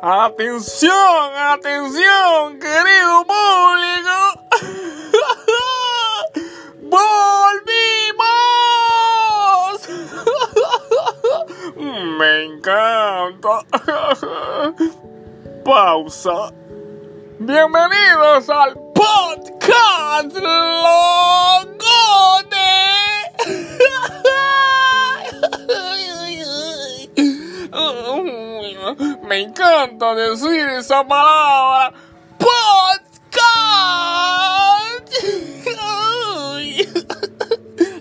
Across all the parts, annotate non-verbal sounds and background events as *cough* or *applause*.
Atención, atención, querido público. *laughs* ¡Volvimos! *laughs* Me encanta. *laughs* Pausa. Bienvenidos al podcast Me encanta decir esa palabra. Podcast.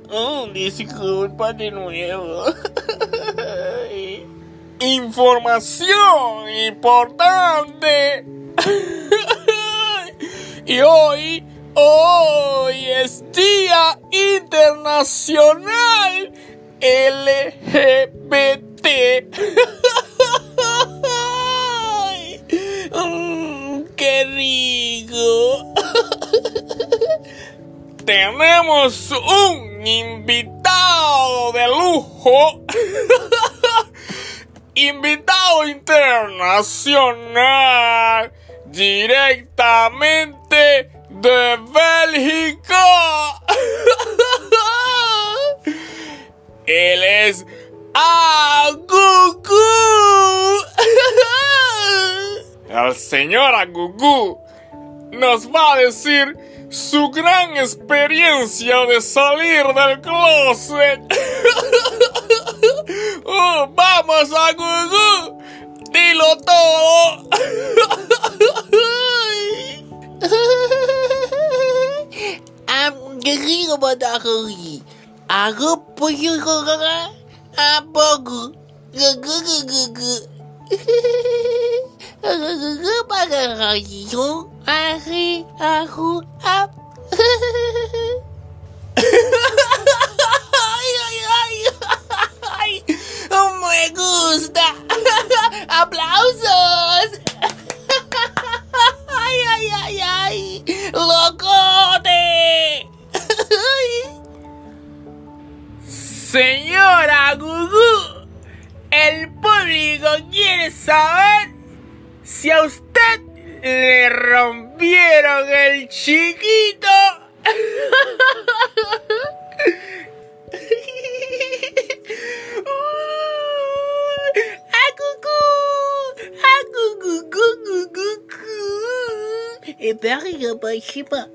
Oh, disculpa de nuevo. Información importante. y hoy, hoy es Día Internacional LGBT. Mm, ¡Qué rico! *laughs* Tenemos un invitado de lujo. *laughs* invitado internacional directamente de Bélgica. *laughs* Él es Agugu. El señor Agugu nos va a decir su gran experiencia de salir del closet. *laughs* Oh, vamos Agugu, dilo todo. *laughs* Ay. Me gusta. Aplausos. Ay, ay, ay, ay. Locote. Señora Gugu, el público quiere saber si a usted le rompieron el chiquito. Et pareil, je sais pas.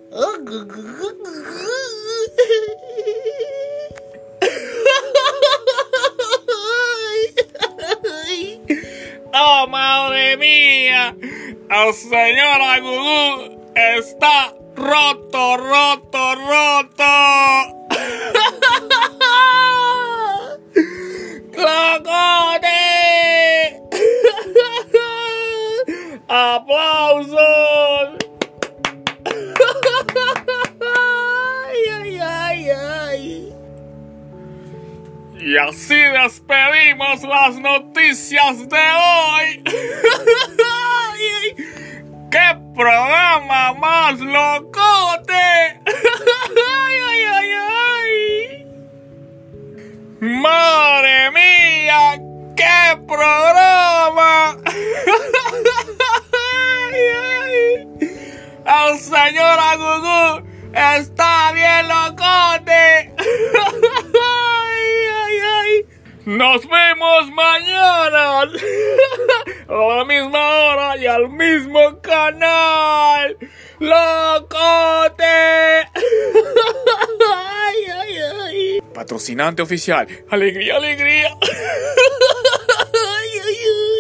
¡Oh, madre mía! El señor Gugu está roto, roto, roto. *laughs* ¡Clacote! *laughs* ¡Aplausos! *laughs* Ay, ay, ay. Y así despedimos las noticias de hoy. ¡Qué programa más locote! *laughs* Ay, ay, ay, ay. ¡Madre mía! ¡Qué programa! *laughs* Ay, ay. El señor Agugu está bien locote. *laughs* Ay, ay, ay. Nos vemos mañana a la misma hora y al mismo canal. ¡Locote! *laughs* ay, ay, ay. Patrocinante oficial. Alegría, alegría. *laughs* ay, ay.